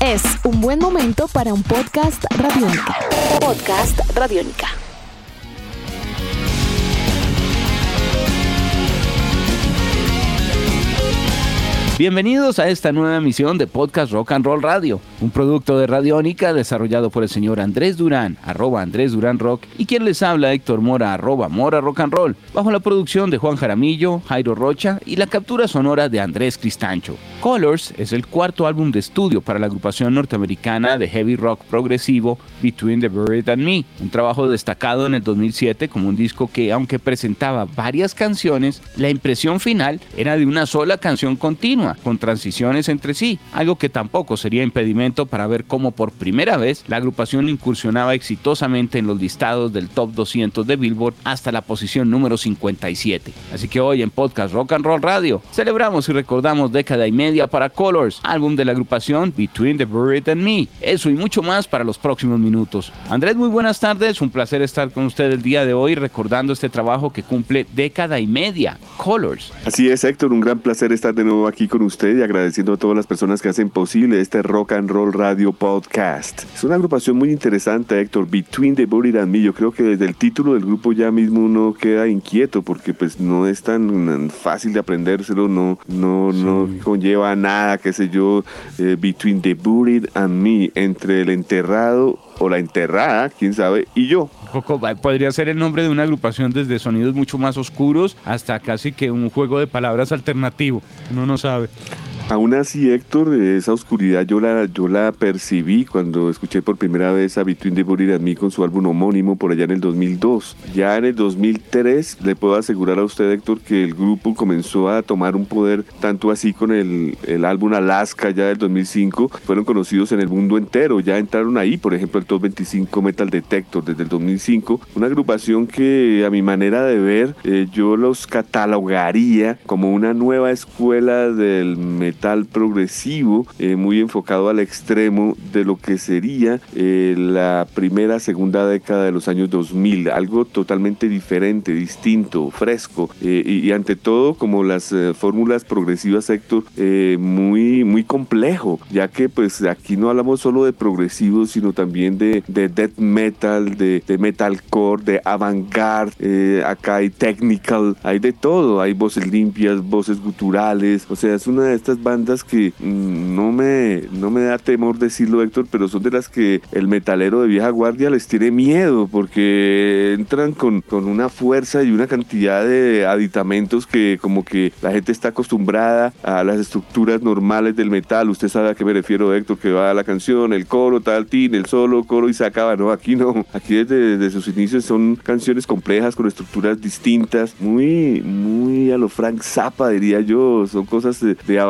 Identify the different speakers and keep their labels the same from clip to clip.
Speaker 1: Es un buen momento para un podcast radiónica. Podcast radiónica.
Speaker 2: Bienvenidos a esta nueva emisión de Podcast Rock and Roll Radio, un producto de Radiónica desarrollado por el señor Andrés Durán, arroba Andrés Durán Rock, y quien les habla Héctor Mora, arroba Mora Rock and Roll, bajo la producción de Juan Jaramillo, Jairo Rocha y la captura sonora de Andrés Cristancho. Colors es el cuarto álbum de estudio para la agrupación norteamericana de heavy rock progresivo Between the Buried and Me, un trabajo destacado en el 2007 como un disco que, aunque presentaba varias canciones, la impresión final era de una sola canción continua con transiciones entre sí, algo que tampoco sería impedimento para ver cómo por primera vez la agrupación incursionaba exitosamente en los listados del top 200 de Billboard hasta la posición número 57. Así que hoy en Podcast Rock and Roll Radio celebramos y recordamos década y media para Colors, álbum de la agrupación Between the Buried and Me. Eso y mucho más para los próximos minutos. Andrés, muy buenas tardes, un placer estar con usted el día de hoy recordando este trabajo que cumple década y media, Colors.
Speaker 3: Así es, Héctor, un gran placer estar de nuevo aquí con usted y agradeciendo a todas las personas que hacen posible este Rock and Roll Radio Podcast. Es una agrupación muy interesante, Héctor, Between the Buried and Me. Yo creo que desde el título del grupo ya mismo uno queda inquieto porque pues no es tan fácil de aprendérselo, no, no, no conlleva nada, qué sé yo, eh, Between the Buried and Me, entre el enterrado o la enterrada, quién sabe, y yo.
Speaker 2: Podría ser el nombre de una agrupación desde sonidos mucho más oscuros hasta casi que un juego de palabras alternativo. Uno no sabe.
Speaker 3: Aún así, Héctor, esa oscuridad yo la, yo la percibí cuando escuché por primera vez a Between the Buried and Me con su álbum homónimo por allá en el 2002. Ya en el 2003 le puedo asegurar a usted, Héctor, que el grupo comenzó a tomar un poder tanto así con el, el álbum Alaska ya del 2005. Fueron conocidos en el mundo entero, ya entraron ahí, por ejemplo, el Top 25 Metal Detector desde el 2005. Una agrupación que a mi manera de ver eh, yo los catalogaría como una nueva escuela del metal tal progresivo, eh, muy enfocado al extremo de lo que sería eh, la primera, segunda década de los años 2000, algo totalmente diferente, distinto, fresco eh, y, ante todo como las fórmulas progresivas, Héctor, muy, muy complejo, ya que pues aquí no hablamos solo de progresivo, sino también de, de death metal, de, de metalcore, de avant-garde, acá hay technical, hay de todo, hay voces limpias, voces guturales, o sea, es una de estas bandas que no me, no me da temor decirlo, Héctor, pero son de las que el metalero de vieja guardia les tiene miedo porque entran con, con una fuerza y una cantidad de aditamentos que como que la gente está acostumbrada a las estructuras normales del metal. Usted sabe a qué me refiero, Héctor, que va a la canción, el coro, tal, tin, el solo, coro y se acaba. No, aquí no. Aquí desde, desde sus inicios son canciones complejas con estructuras distintas, muy, muy a lo Frank Zappa, diría yo. Son cosas de, de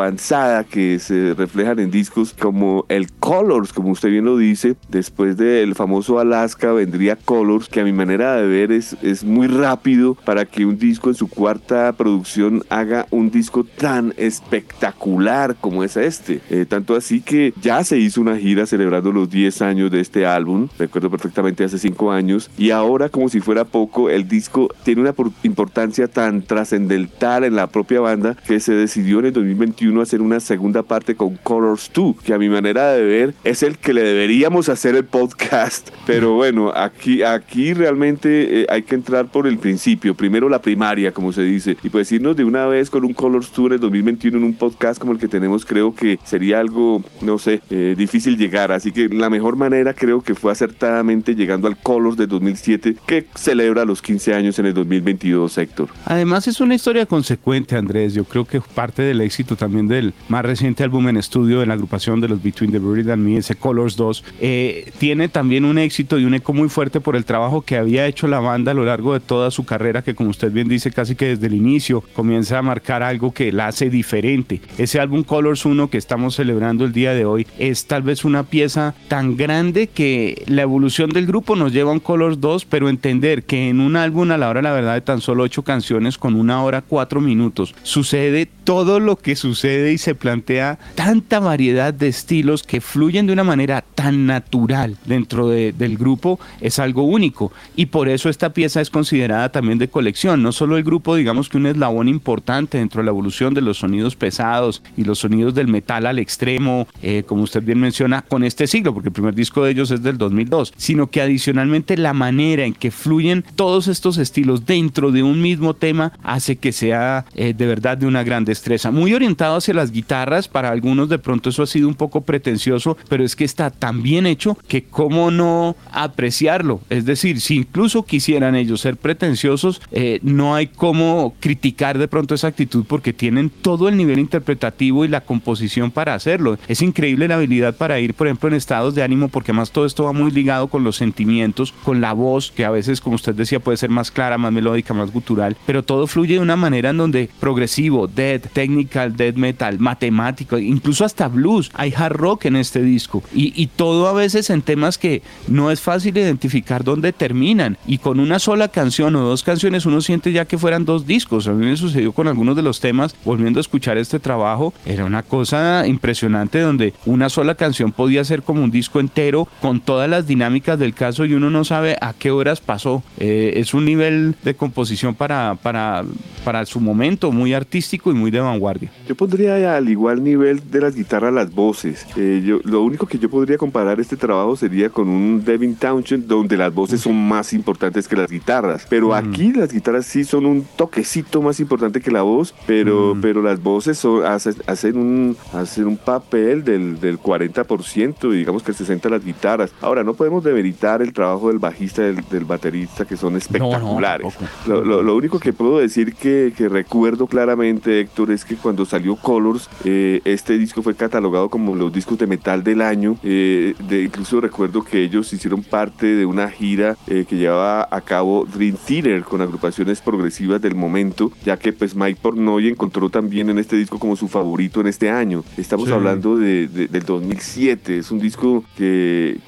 Speaker 3: que se reflejan en discos como el Colors, como usted bien lo dice. Después del famoso Alaska vendría Colors, que a mi manera de ver es, es muy rápido para que un disco en su cuarta producción haga un disco tan espectacular como es este. Eh, tanto así que ya se hizo una gira celebrando los 10 años de este álbum, recuerdo perfectamente hace 5 años, y ahora como si fuera poco, el disco tiene una importancia tan trascendental en la propia banda que se decidió en el 2021 hacer una segunda parte con Colors 2, que a mi manera de ver es el que le deberíamos hacer el podcast. Pero bueno, aquí, aquí realmente eh, hay que entrar por el principio. Primero la primaria, como se dice. Y pues irnos de una vez con un Colors 2 en el 2021 en un podcast como el que tenemos, creo que sería algo, no sé, eh, difícil llegar. Así que la mejor manera creo que fue acertadamente llegando al Colors de 2007, que celebra los 15 años en el 2022, Héctor.
Speaker 2: Además es una historia consecuente, Andrés. Yo creo que parte del éxito también más reciente álbum en estudio de la agrupación de los Between the Buried and Me, ese Colors 2, eh, tiene también un éxito y un eco muy fuerte por el trabajo que había hecho la banda a lo largo de toda su carrera, que como usted bien dice, casi que desde el inicio comienza a marcar algo que la hace diferente. Ese álbum Colors 1 que estamos celebrando el día de hoy es tal vez una pieza tan grande que la evolución del grupo nos lleva a un Colors 2, pero entender que en un álbum a la hora la verdad de tan solo ocho canciones con una hora cuatro minutos sucede todo lo que sucede y se plantea tanta variedad de estilos que fluyen de una manera tan natural dentro del grupo es algo único y por eso esta pieza es considerada también de colección, no solo el grupo digamos que un eslabón importante dentro de la evolución de los sonidos pesados y los sonidos del metal al extremo, eh, como usted bien menciona, con este siglo, porque el primer disco de ellos es del 2002, sino que adicionalmente la manera en que fluyen todos estos estilos dentro de un mismo tema hace que sea eh, de verdad de una gran destreza. Muy orientado hacia las guitarras, para algunos de pronto eso ha sido un poco pretencioso, pero es que está tan bien hecho que cómo no apreciarlo. Es decir, si incluso quisieran ellos ser pretenciosos, eh, no hay cómo criticar de pronto esa actitud porque tienen todo el nivel interpretativo y la composición para hacerlo. Es increíble la habilidad para ir, por ejemplo, en estados de ánimo, porque más todo esto va muy ligado con los sentimientos, con la voz, que a veces, como usted decía, puede ser más clara, más melódica, más gutural, pero todo fluye de una manera en donde progresivo, dead, technical, dead metal, matemático, incluso hasta blues, hay hard rock en este disco, y, y todo a veces en temas que no es fácil identificar dónde terminan, y con una sola canción o dos canciones uno siente ya que fueran dos discos. A mí me sucedió con algunos de los temas, volviendo a escuchar este trabajo, era una cosa impresionante donde una sola canción podía ser como un disco entero con todas las dinámicas del caso y uno no sabe a qué horas pasó. Eh, es un nivel de composición para, para, para su momento muy artístico y muy de vanguardia.
Speaker 3: Yo pondría al igual nivel de las guitarras las voces. Eh, yo, lo único que yo podría comparar este trabajo sería con un Devin Townshend donde las voces son más importantes que las guitarras. Pero aquí las guitarras sí son un toquecito más importante que la voz, pero, pero las voces son, hacen, un, hacen un papel del, del 40% y digamos que el 60% las guitarras. Ahora, no podemos demeritar el trabajo del bajista, del, del baterista, que son espectaculares. lo, lo, único que puedo decir que, que, recuerdo claramente, Héctor, es que cuando salió Colors, eh, este disco fue catalogado como los discos de metal del año. Eh, de, incluso recuerdo que ellos hicieron parte de una gira eh, que llevaba a cabo Dream Theater con agrupaciones progresivas del momento, ya que pues Mike Pornoy encontró también en este disco como su favorito en este año. Estamos hablando de, del 2007, es un disco que,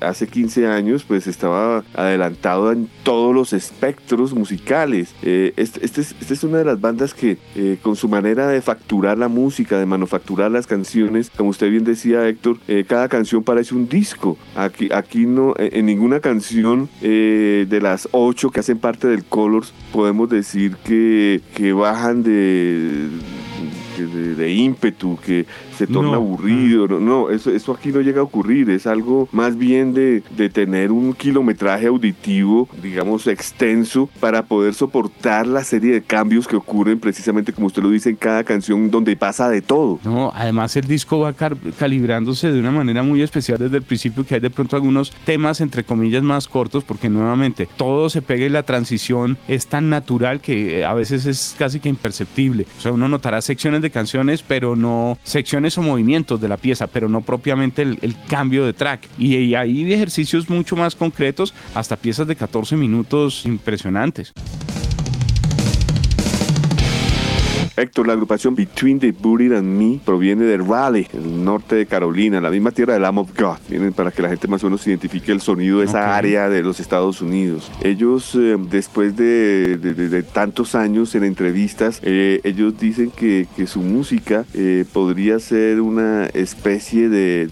Speaker 3: hace 15 años pues estaba adelantado en todos los espectros musicales. Eh, este, este, es, este, es, una de las bandas que eh, con su manera de facturar la música, de manufacturar las canciones, como usted bien decía Héctor, eh, cada canción parece un disco. Aquí, aquí no, en ninguna canción de las ocho que hacen parte del Colors podemos decir que, que bajan de de, ímpetu, que se torna aburrido. No, no eso, eso, aquí no llega a ocurrir. Es algo más bien de, de, tener un kilometraje auditivo, digamos, extenso para poder soportar la serie de cambios que ocurren precisamente como usted lo dice en cada canción donde pasa de todo.
Speaker 2: No, además el disco va calibrándose de una manera muy especial desde el principio que hay de pronto algunos temas entre comillas más cortos porque nuevamente todo se pega y la transición es tan natural que a veces es casi que imperceptible. O sea, uno notará secciones de canciones, pero no secciones o movimientos de la pieza, pero no propiamente el, cambio de track. Y, y hay ejercicios mucho más concretos, hasta piezas de 14 minutos impresionantes.
Speaker 3: Héctor, la agrupación Between the Buried and Me proviene de Raleigh, el norte de Carolina, la misma tierra del Lamb of God. Vienen para que la gente más o menos identifique el sonido de esa área de los Estados Unidos. Ellos, eh, después de, tantos años en entrevistas, eh, ellos dicen que, su música eh, podría ser una especie de,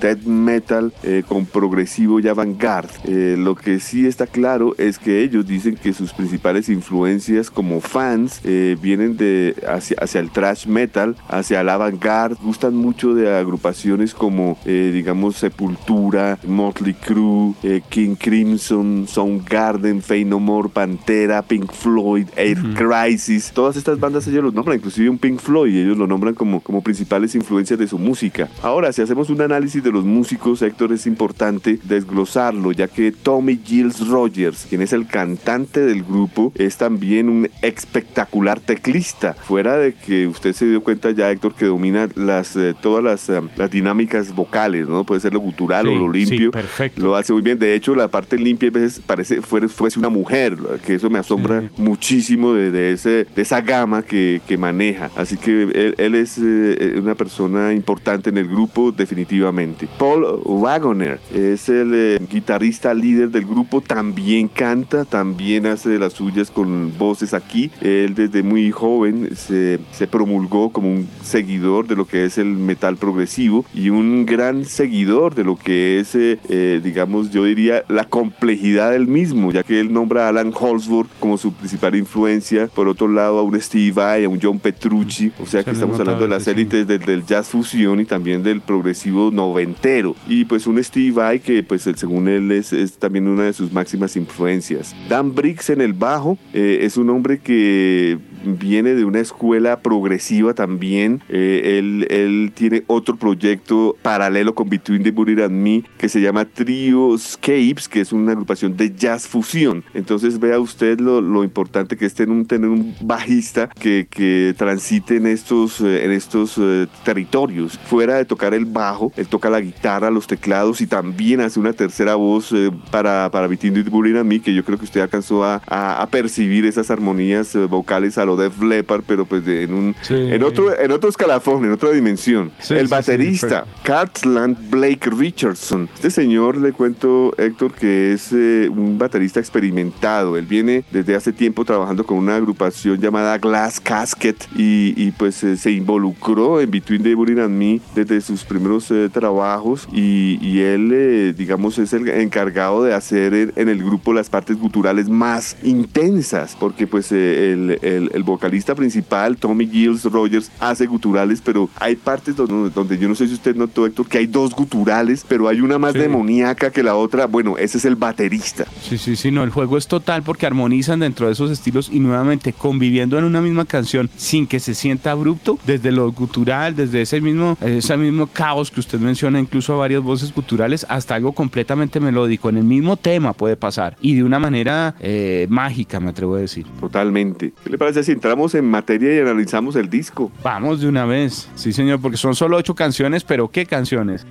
Speaker 3: death metal con progresivo y avant-garde. lo que sí está claro es que ellos dicen que sus principales influencias como fans vienen de hacia, hacia el thrash metal, hacia el avant-garde. Gustan mucho de agrupaciones como, eh, digamos, Sepultura, Motley Crue, eh, King Crimson, Soundgarden, Fey No More, Pantera, Pink Floyd, Air Crisis. Todas estas bandas ellos los nombran, inclusive un Pink Floyd, ellos lo nombran como, como principales influencias de su música. Ahora, si hacemos un análisis de los músicos, Héctor, es importante desglosarlo, ya que Tommy Gilles Rogers, quien es el cantante del grupo, es también un espectacular teclista fuera de que usted se dio cuenta ya, Héctor, que domina las, eh, todas las, eh, las, dinámicas vocales, ¿no? Puede ser lo gutural o lo limpio.
Speaker 2: perfecto.
Speaker 3: Lo hace muy bien. De hecho, la parte limpia a veces parece fuera, fuese una mujer, que eso me asombra muchísimo de, ese, de esa gama que, que maneja. Así que él, es eh, una persona importante en el grupo, definitivamente. Paul Wagoner es el guitarrista líder del grupo, también canta, también hace de las suyas con voces aquí. Él desde muy joven se, se promulgó como un seguidor de lo que es el metal progresivo y un gran seguidor de lo que es, eh, eh, digamos, yo diría, la complejidad del mismo, ya que él nombra a Alan Holsworth como su principal influencia, por otro lado a un Steve Vai, a un John Petrucci, o sea que estamos hablando de las élites del, del, jazz fusión y también del progresivo noventero, y pues un Steve Vai que pues según él es, es también una de sus máximas influencias. Dan Briggs en el bajo eh, es un hombre que viene de una escuela progresiva también. Eh, él, él, tiene otro proyecto paralelo con Between the Buried and Me que se llama Trio Scapes, que es una agrupación de jazz fusión. Entonces vea usted lo, lo importante que es tener un, tener un bajista que, que transite en estos, eh, en estos uh, territorios. Fuera de tocar el bajo, él toca la guitarra, los teclados y también hace una tercera voz eh, para, para Between the Buried and Me, que yo creo que usted alcanzó a, a, a percibir esas armonías vocales a lo Def Leppard, pero pues de, en un sí. en otro en otro escalafón, en otra dimensión. Sí, el baterista Cartland Blake Richardson. Este señor le cuento Héctor que es eh, un baterista experimentado. Él viene desde hace tiempo trabajando con una agrupación llamada Glass Casket y, y pues eh, se involucró en Between the Burning and Me desde sus primeros eh, trabajos y, y él eh, digamos es el encargado de hacer en, en, el grupo las partes guturales más intensas porque pues el, el, el vocalista principal, Tommy Gills Rogers, hace guturales, pero hay partes donde, donde, yo no sé si usted notó, Héctor, que hay dos guturales, pero hay una más sí. demoníaca que la otra. Bueno, ese es el baterista.
Speaker 2: Sí, sí, sí, no, el juego es total porque armonizan dentro de esos estilos y nuevamente conviviendo en una misma canción sin que se sienta abrupto, desde lo gutural, desde ese mismo, ese mismo caos que usted menciona, incluso a varias voces guturales, hasta algo completamente melódico. En el mismo tema puede pasar y de una manera eh, mágica, me atrevo a decir.
Speaker 3: Totalmente. ¿Qué le parece entramos en materia y analizamos el disco?
Speaker 2: Vamos de una vez. Sí, señor, porque son solo ocho canciones, pero ¿qué canciones?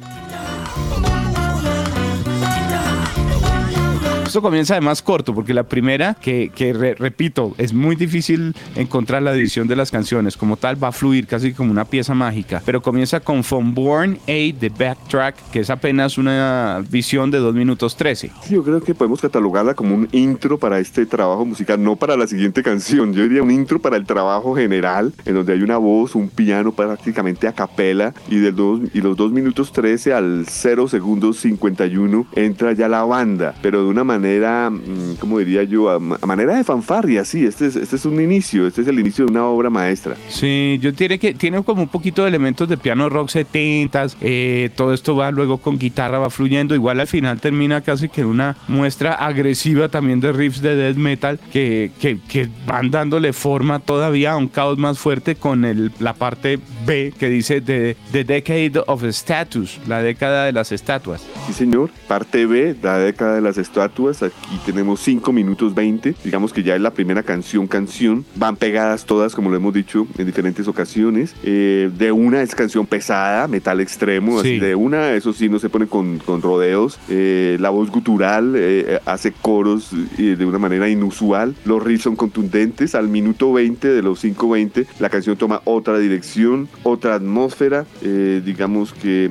Speaker 2: Esto comienza además corto, porque la primera, que, que re, repito, es muy difícil encontrar la división de las canciones, como tal va a fluir casi como una pieza mágica, pero comienza con From Born A, The Backtrack, que es apenas una visión de 2 minutos 13.
Speaker 3: Sí, yo creo que podemos catalogarla como un intro para este trabajo musical, no para la siguiente canción, yo diría un intro para el trabajo general, en donde hay una voz, un piano prácticamente a capela, y, del dos, y los 2 minutos 13 al 0 segundos 51 entra ya la banda, pero de una manera manera, mm, ¿cómo diría yo? A, manera de fanfarria, sí, este es, este es un inicio, este es el inicio de una obra maestra.
Speaker 2: Sí, yo tiene que tiene como un poquito de elementos de piano rock 70s, eh, todo esto va luego con guitarra, va fluyendo, igual al final termina casi que una muestra agresiva también de riffs de death metal que, que, que van dándole forma todavía a un caos más fuerte con el, la parte B que dice The, the Decade of Status, la década de las estatuas.
Speaker 3: Sí, señor, parte B, la década de las estatuas Aquí tenemos 5 minutos 20. Digamos que ya es la primera canción, canción. Van pegadas todas, como lo hemos dicho en diferentes ocasiones. Eh, de una es canción pesada, metal extremo. Sí. Así de una, eso sí, no se pone con, con rodeos. Eh, la voz gutural eh, hace coros de una manera inusual. Los riffs son contundentes. Al minuto 20 de los 5.20, la canción toma otra dirección, otra atmósfera. digamos que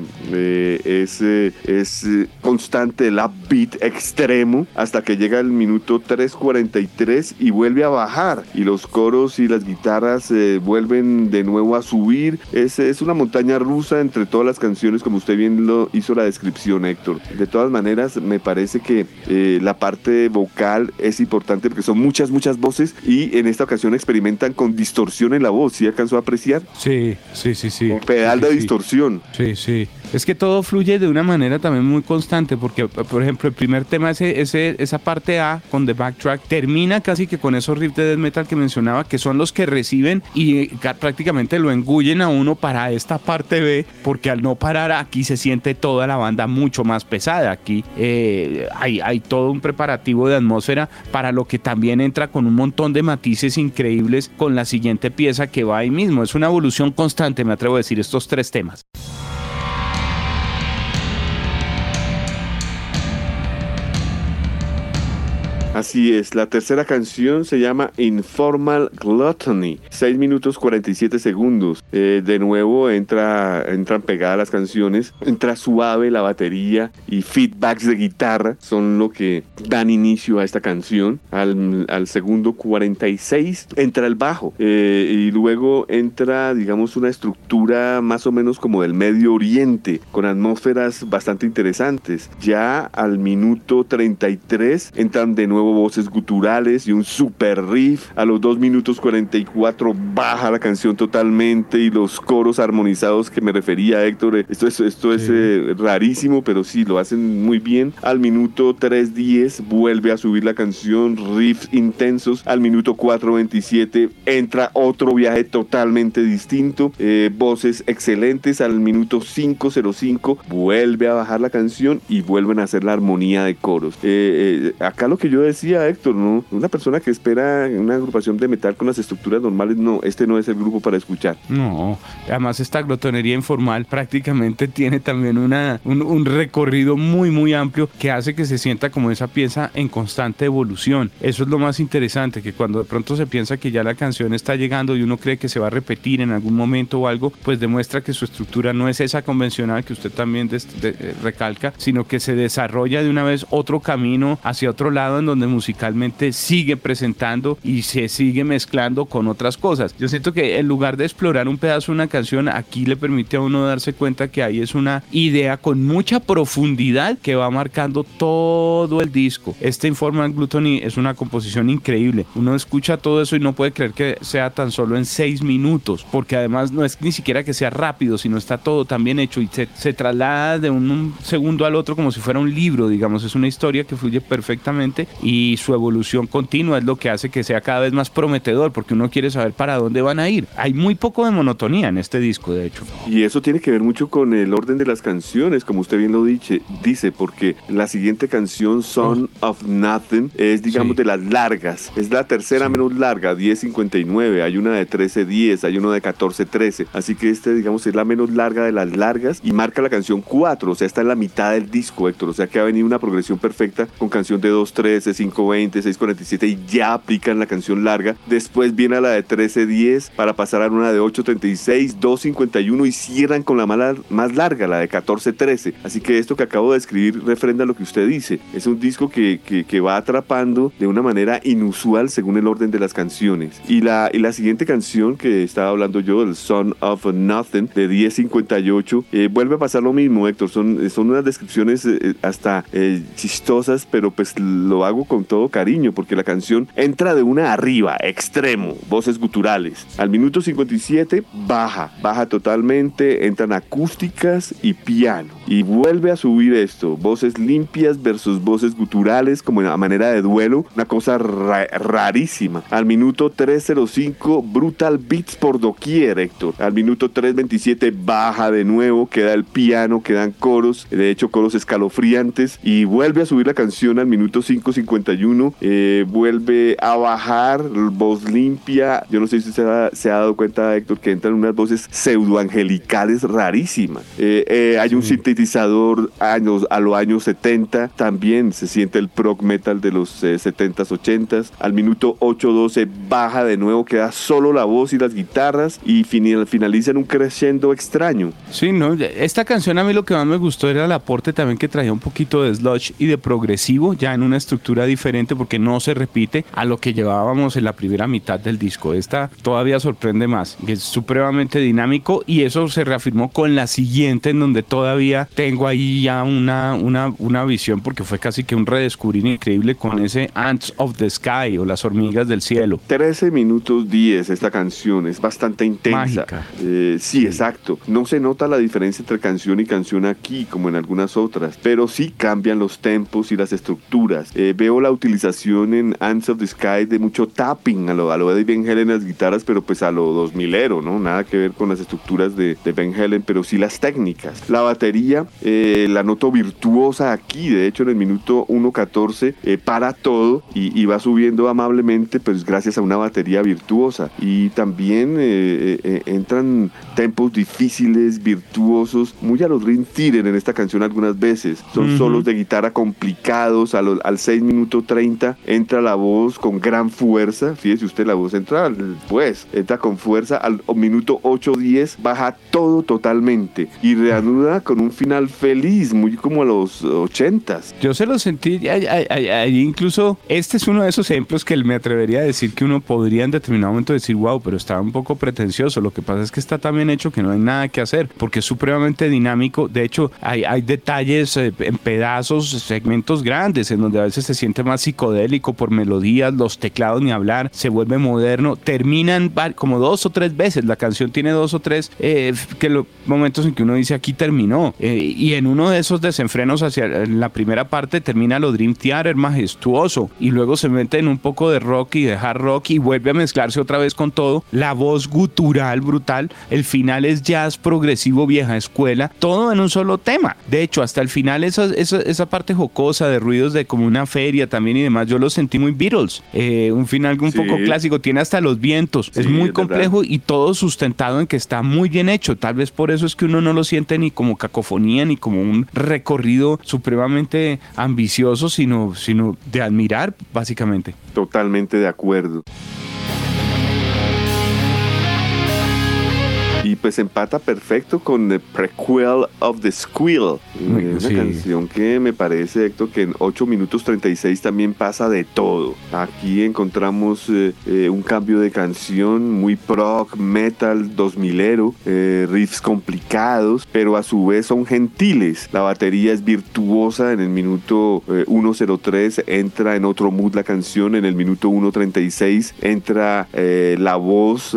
Speaker 3: es, es constante el upbeat extremo hasta que llega el minuto 3.43 y vuelve a bajar y los coros y las guitarras eh, vuelven de nuevo a subir. Es, es, una montaña rusa entre todas las canciones como usted bien lo hizo la descripción Héctor. De todas maneras me parece que eh, la parte vocal es importante porque son muchas muchas voces y en esta ocasión experimentan con distorsión en la voz. ¿Sí alcanzó a apreciar?
Speaker 2: Sí, sí, sí, sí.
Speaker 3: Pedal
Speaker 2: sí,
Speaker 3: de
Speaker 2: sí.
Speaker 3: distorsión.
Speaker 2: Sí, sí. Es que todo fluye de una manera también muy constante, porque, por ejemplo, el primer tema, esa parte A con The Backtrack, termina casi que con esos riffs de death metal que mencionaba, que son los que reciben y prácticamente lo engullen a uno para esta parte B, porque al no parar aquí se siente toda la banda mucho más pesada. Aquí eh, hay, hay todo un preparativo de atmósfera para lo que también entra con un montón de matices increíbles con la siguiente pieza que va ahí mismo. Es una evolución constante, me atrevo a decir, estos tres temas.
Speaker 3: Así es, la tercera canción se llama Informal Gluttony, 6 minutos 47 segundos. Eh, de nuevo entra, entran pegadas las canciones, entra suave la batería y feedbacks de guitarra son lo que dan inicio a esta canción. Al, al segundo 46 entra el bajo eh, y luego entra, digamos, una estructura más o menos como del Medio Oriente, con atmósferas bastante interesantes. Ya al minuto 33 entran de nuevo voces guturales y un super riff. A los 2 minutos 44 baja la canción totalmente y los coros armonizados que me refería Héctor. Esto es, esto es eh, rarísimo, pero sí, lo hacen muy bien. Al minuto 3.10 vuelve a subir la canción, riffs intensos. Al minuto 4.27 entra otro viaje totalmente distinto, eh, voces excelentes. Al minuto 5.05 vuelve a bajar la canción y vuelven a hacer la armonía de coros. Eh, acá lo que yo decía, Héctor, ¿no? Una persona que espera una agrupación de metal con las estructuras normales, no, este no es el grupo para escuchar.
Speaker 2: No, además esta glotonería informal prácticamente tiene también una, un, recorrido muy muy amplio que hace que se sienta como esa pieza en constante evolución. Eso es lo más interesante, que cuando de pronto se piensa que ya la canción está llegando y uno cree que se va a repetir en algún momento o algo, pues demuestra que su estructura no es esa convencional que usted también eh, recalca, sino que se desarrolla de una vez otro camino hacia otro lado en donde musicalmente sigue presentando y se sigue mezclando con otras cosas. Yo siento que en lugar de explorar un pedazo de una canción, aquí le permite a uno darse cuenta que ahí es una idea con mucha profundidad que va marcando todo el disco. Este Informal Gluttony es una composición increíble. Uno escucha todo eso y no puede creer que sea tan solo en seis minutos, porque además no es ni siquiera que sea rápido, sino está todo tan bien hecho y se, se traslada de un, un segundo al otro como si fuera un libro, digamos. Es una historia que fluye perfectamente y su evolución continua es lo que hace que sea cada vez más prometedor, porque uno quiere saber para dónde van a ir. Hay muy poco de monotonía en este disco, de hecho.
Speaker 3: Y eso tiene que ver mucho con el orden de las canciones, como usted bien lo dice, dice porque la siguiente canción, Son of Nothing, es digamos de las largas. Es la tercera menos larga, 10.59. Hay una de 13.10, hay una de 14.13. Así que este, digamos, es la menos larga de las largas y marca la canción 4. O sea, está en la mitad del disco, Héctor. O sea que ha venido una progresión perfecta con canción de 2.13, 5.20, 6.47 y ya aplican la canción larga. Después viene a la de 13.10 para pasar a una de 8.36, 2.51 y cierran con la más larga, la de 14.13. Así que esto que acabo de escribir refrenda lo que usted dice. Es un disco que, que, va atrapando de una manera inusual según el orden de las canciones. Y la, y la siguiente canción que estaba hablando yo, el Son of Nothing, de 10.58, eh, vuelve a pasar lo mismo, Héctor. Son, son unas descripciones eh, hasta eh, chistosas, pero pues lo hago con todo cariño porque la canción entra de una arriba, extremo, voces guturales. Al minuto 57 baja, baja totalmente, entran acústicas y piano. Y vuelve a subir esto, voces limpias versus voces guturales como a manera de duelo, una cosa rarísima. Al minuto 305 brutal beats por doquier, Héctor. Al minuto 327 baja de nuevo, queda el piano, quedan coros, de hecho coros escalofriantes y vuelve a subir la canción al minuto 551. Eh, vuelve a bajar, voz limpia. Yo no sé si usted se ha, dado cuenta, Héctor, que entran unas voces pseudoangelicales rarísimas. Eh, eh, hay un sintetizador años, a los años 70, también se siente el prog metal de los 70s, 80s. Al minuto 8.12 baja de nuevo, queda solo la voz y las guitarras y finaliza en un crescendo extraño.
Speaker 2: Sí, no, esta canción a mí lo que más me gustó era el aporte también que traía un poquito de sludge y de progresivo, ya en una estructura diferente porque no se repite a lo que llevábamos en la primera mitad del disco. Esta todavía sorprende más, es supremamente dinámico y eso se reafirmó con la siguiente en donde todavía tengo ahí ya una, una, una visión porque fue casi que un redescubrir increíble con ese Ants of the Sky o las hormigas del cielo.
Speaker 3: 13 minutos 10 esta canción, es bastante intensa. Eh, sí, exacto. No se nota la diferencia entre canción y canción aquí como en algunas otras, pero sí cambian los tempos y las estructuras. Eh, veo la utilización en Ants of the Sky de mucho tapping a lo, a lo de Ben Helen en las guitarras, pero pues a lo 2000ero, ¿no? Nada que ver con las estructuras de, de Ben Helen, pero sí las técnicas. La batería, eh, la noto virtuosa aquí, de hecho en el minuto 1.14 eh, para todo y, va subiendo amablemente, pues gracias a una batería virtuosa. Y también eh, entran tempos difíciles, virtuosos, muy a los Dream Theater en esta canción algunas veces. Son solos de guitarra complicados, al 6 minutos 30 entra la voz con gran fuerza, fíjese usted, la voz entra, pues, entra con fuerza, al minuto 8-10 baja todo totalmente y reanuda con un final feliz, muy como a los 80s.
Speaker 2: Yo se lo sentí, incluso este es uno de esos ejemplos que me atrevería a decir que uno podría en determinado momento decir, wow, pero estaba un poco pretencioso. Lo que pasa es que está tan bien hecho que no hay nada que hacer, porque es supremamente dinámico. De hecho, hay, hay detalles eh, en pedazos, segmentos grandes, en donde a veces se siente más psicodélico por melodías, los teclados ni hablar, se vuelve moderno. Terminan como dos o tres veces. La canción tiene dos o tres eh, que momentos en que uno dice aquí terminó. Eh, y en uno de esos desenfrenos hacia la primera parte termina lo Dream Theater majestuoso y luego se mete en un poco de rock y de hard rock y vuelve a mezclarse otra vez con todo. La voz gutural brutal. El final es jazz progresivo vieja escuela. Todo en un solo tema. De hecho, hasta el final esa, esa, esa parte jocosa de ruidos de como una feria también y demás, yo lo sentí muy Beatles. Eh, un final un poco clásico. Tiene hasta los vientos. es muy complejo y todo sustentado en que está muy bien hecho. Tal vez por eso es que uno no lo siente ni como cacofonía ni como un recorrido supremamente ambicioso, sino, sino de admirar, básicamente.
Speaker 3: Totalmente de acuerdo. Y pues empata perfecto con The Prequel of the Squeal, una canción que me parece, Héctor, que en 8 minutos 36 también pasa de todo. Aquí encontramos eh, eh, un cambio de canción muy prog, metal, 2000ero, eh, riffs complicados, pero a su vez son gentiles. La batería es virtuosa en el minuto 103, entra en otro mood la canción, en el minuto 136 entra la voz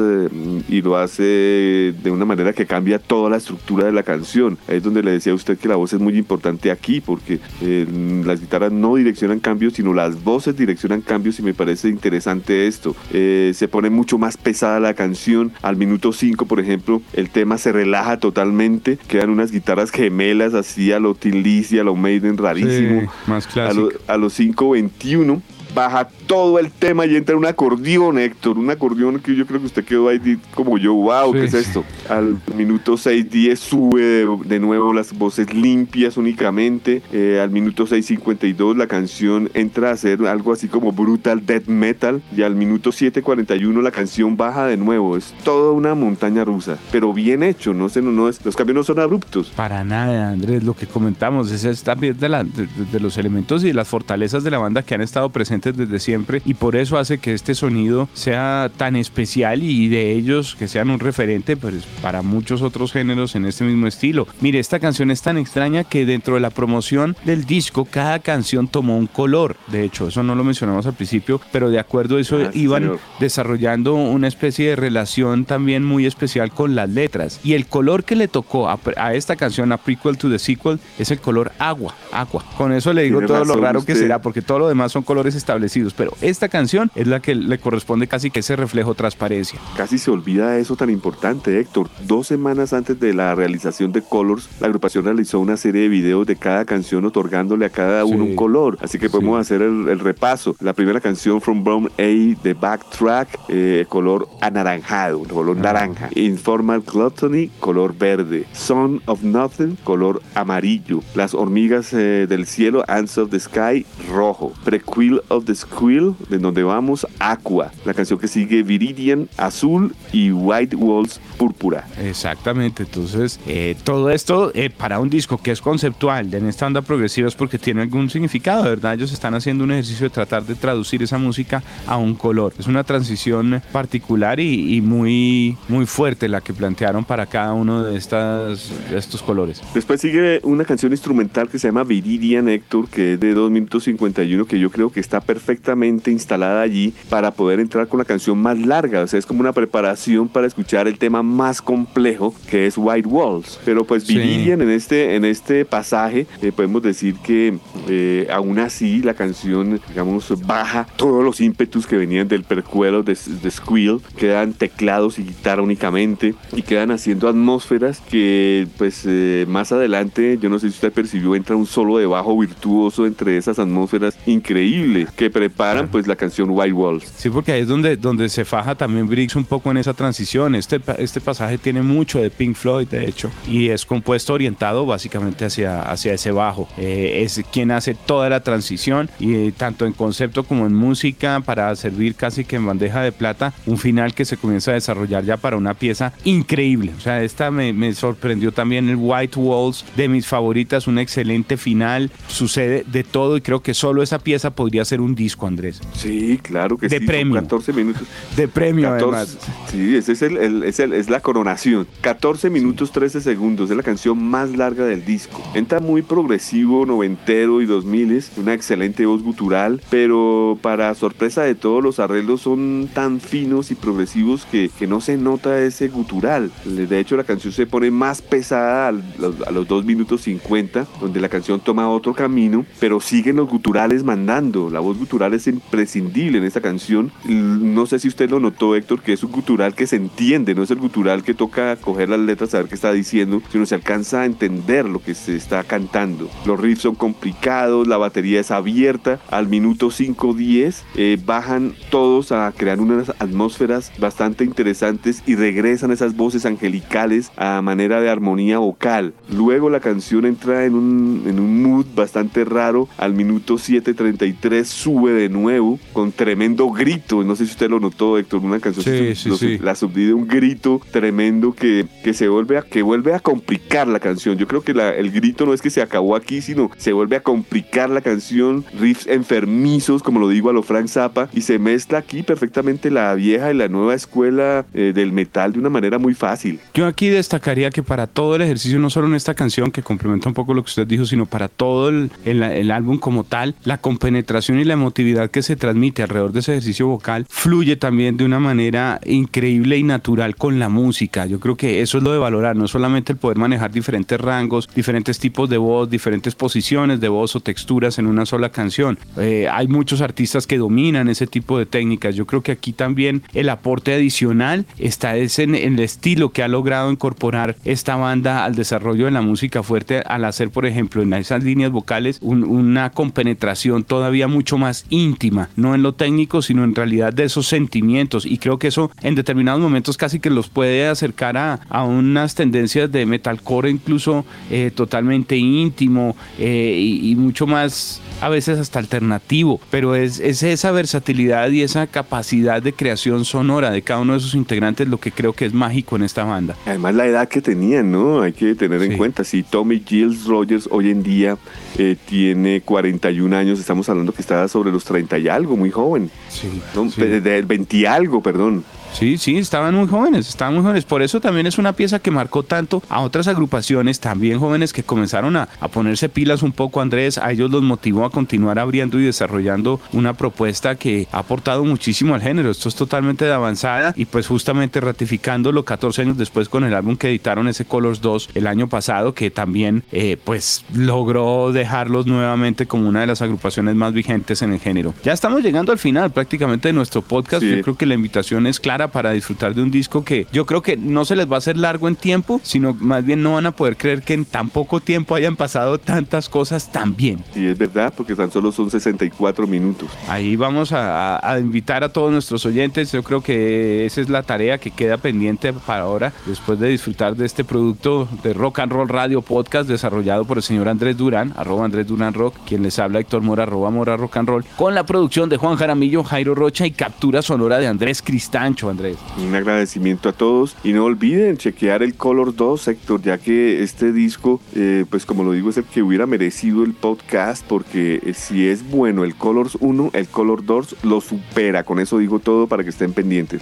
Speaker 3: y lo hace de una manera que cambia toda la estructura de la canción. Ahí es donde le decía a usted que la voz es muy importante aquí, porque eh, las guitarras no direccionan cambios, sino las voces direccionan cambios y me parece interesante esto. Eh, se pone mucho más pesada la canción. Al minuto 5, por ejemplo, el tema se relaja totalmente, quedan unas guitarras gemelas así a lo Tin a lo Maiden rarísimo.
Speaker 2: más clásico.
Speaker 3: A, los 5.21 baja todo el tema y entra un acordeón, Héctor, un acordeón que yo creo que usted quedó ahí como yo, wow, ¿qué es esto? Al minuto 6.10 sube de, nuevo las voces limpias únicamente, eh, al minuto 6.52 la canción entra a ser algo así como brutal death metal y al minuto 7.41 la canción baja de nuevo, es toda una montaña rusa, pero bien hecho, no, sé, no, es, los cambios no son abruptos.
Speaker 2: Para nada, Andrés, lo que comentamos, es también de, de los elementos y de las fortalezas de la banda que han estado presentes desde siempre y por eso hace que este sonido sea tan especial y de ellos que sean un referente pues, para muchos otros géneros en este mismo estilo. Mire, esta canción es tan extraña que dentro de la promoción del disco cada canción tomó un color. De hecho, eso no lo mencionamos al principio, pero de acuerdo a eso ah, iban desarrollando una especie de relación también muy especial con las letras. Y el color que le tocó a, esta canción, a Prequel to the Sequel, es el color agua, agua. Con eso le digo todo lo raro que será, porque todo lo demás son colores establecidos, pero esta canción es la que le corresponde casi que ese reflejo transparencia.
Speaker 3: Casi se olvida eso tan importante, Héctor. Dos semanas antes de la realización de Colors, la agrupación realizó una serie de videos de cada canción otorgándole a cada uno un color. Así que podemos hacer el, repaso. La primera canción, From Brown A, de Backtrack, eh, color anaranjado, color naranja. Informal Gluttony, color verde. Son of Nothing, color amarillo. Las hormigas eh, del cielo, Ants of the Sky, rojo. Prequel of the Squill, de donde vamos, Aqua. La canción que sigue, Viridian, azul y White Walls, púrpura.
Speaker 2: Exactamente, entonces eh, todo esto eh, para un disco que es conceptual de en esta banda progresiva es porque tiene algún significado, ¿verdad? Ellos están haciendo un ejercicio de tratar de traducir esa música a un color. Es una transición particular y, muy, muy fuerte la que plantearon para cada uno de, estas, estos colores.
Speaker 3: Después sigue una canción instrumental que se llama Viridian Héctor, que es de 2 minutos 51, que yo creo que está perfectamente instalada allí para poder entrar con la canción más larga. O sea, es como una preparación para escuchar el tema más complejo que es White Walls. Pero pues Viridian en este, en este pasaje eh, podemos decir que eh, aún así la canción, digamos, baja todos los ímpetus que venían del percuelo de, de Squeal. Quedan teclados y guitarra únicamente y quedan haciendo atmósferas que pues eh, más adelante, yo no sé si usted percibió, entra un solo de bajo virtuoso entre esas atmósferas increíble que preparan pues la canción White Walls.
Speaker 2: Sí, porque ahí es donde, donde se faja también Briggs un poco en esa transición. Este, este pasaje tiene mucho de Pink Floyd, de hecho, y es compuesto orientado básicamente hacia, hacia ese bajo. Eh, es quien hace toda la transición y tanto en concepto como en música para servir casi que en bandeja de plata un final que se comienza a desarrollar ya para una pieza increíble. O sea, esta me, me sorprendió también el White Walls de mis favoritas, un excelente final, sucede de todo y creo que solo esa pieza podría ser un disco, Andrés.
Speaker 3: Sí, claro que
Speaker 2: de
Speaker 3: sí.
Speaker 2: Premio.
Speaker 3: 14 minutos.
Speaker 2: De premio, además.
Speaker 3: Sí, ese es, el, es, el, es, la coronación. 14 minutos 13 segundos. Es la canción más larga del disco. Entra muy progresivo, noventero y 2000 Una excelente voz gutural, pero para sorpresa de todos, los arreglos son tan finos y progresivos que, que no se nota ese gutural. De hecho, la canción se pone más pesada a los, a los 2 minutos 50, donde la canción toma otro camino, pero siguen los guturales mandando. La voz gutural es imprescindible en esta canción. No sé si usted lo notó, Héctor, que es un gutural que se entiende, no es el gutural que toca coger las letras, saber qué está diciendo, sino se alcanza a entender lo que se está cantando. Los riffs son complicados, la batería es abierta. Al minuto 5-10 eh, bajan todos a crear unas atmósferas bastante interesantes y regresan esas voces angelicales a manera de armonía vocal. Luego la canción entra en un, en un mood bastante raro. Al minuto 7.33 sube de nuevo con tremendo grito. No sé si usted lo notó, Héctor, una canción
Speaker 2: sí, sí, sí.
Speaker 3: la subdivide un grito tremendo que, que se vuelve a, que vuelve a complicar la canción. Yo creo que la, el grito no es que se acabó aquí, sino se vuelve a complicar la canción. Riffs enfermizos, como lo digo a lo Frank Zappa, y se mezcla aquí perfectamente la vieja y la nueva escuela eh, del metal de una manera muy fácil.
Speaker 2: Yo aquí destacaría que para todo el ejercicio, no solo en esta canción que complementa un poco lo que usted dijo, sino para todo el, el, el álbum como tal, la compenetración y la emotividad que se transmite alrededor de ese ejercicio vocal fluye también de una manera increíble y natural con la música. Yo creo que eso es lo de valorar, no solamente el poder manejar diferentes rangos, diferentes tipos de voz, diferentes posiciones de voz o texturas en una sola canción. Eh, hay muchos artistas que dominan ese tipo de técnicas. Yo creo que aquí también el aporte adicional está es en, en el estilo que ha logrado incorporar esta banda al desarrollo de la música fuerte al hacer, por ejemplo, en esas líneas vocales un, una compenetración todavía mucho más íntima, no en lo técnico, sino en realidad de esos sentimientos. Y creo que eso en determinados momentos casi que los puede acercar a, a unas tendencias de metalcore incluso eh, totalmente íntimo eh, y, y, mucho más a veces hasta alternativo, pero es, es, esa versatilidad y esa capacidad de creación sonora de cada uno de sus integrantes lo que creo que es mágico en esta banda.
Speaker 3: Además la edad que tenían, ¿no? Hay que tener en cuenta, si Tommy Giles Rogers hoy en día eh, tiene 41 años, estamos hablando que estaba sobre los 30 y algo, muy joven.
Speaker 2: Sí,
Speaker 3: ¿no?
Speaker 2: sí.
Speaker 3: De, de 20 y algo, perdón.
Speaker 2: Sí, sí, estaban muy jóvenes, estaban muy jóvenes. Por eso también es una pieza que marcó tanto a otras agrupaciones, también jóvenes que comenzaron a, a, ponerse pilas un poco, Andrés. A ellos los motivó a continuar abriendo y desarrollando una propuesta que ha aportado muchísimo al género. Esto es totalmente de avanzada y pues justamente ratificándolo 14 años después con el álbum que editaron ese Colors 2 el año pasado, que también eh, pues logró dejarlos nuevamente como una de las agrupaciones más vigentes en el género. Ya estamos llegando al final prácticamente de nuestro podcast. Sí. Yo creo que la invitación es clara para disfrutar de un disco que yo creo que no se les va a hacer largo en tiempo, sino más bien no van a poder creer que en tan poco tiempo hayan pasado tantas cosas tan bien.
Speaker 3: Y es verdad, porque tan solo son 64 minutos.
Speaker 2: Ahí vamos a, a, invitar a todos nuestros oyentes. Yo creo que esa es la tarea que queda pendiente para ahora, después de disfrutar de este producto de Rock and Roll Radio Podcast desarrollado por el señor Andrés Durán, arroba Andrés Durán Rock, quien les habla Héctor Mora, arroba Mora Rock and Roll, con la producción de Juan Jaramillo, Jairo Rocha y captura sonora de Andrés Cristancho. Andrés.
Speaker 3: Un agradecimiento a todos y no olviden chequear el Color 2, Héctor, ya que este disco, eh, pues como lo digo, es el que hubiera merecido el podcast porque si es bueno el Colors 1, el Color 2 lo supera. Con eso digo todo para que estén pendientes.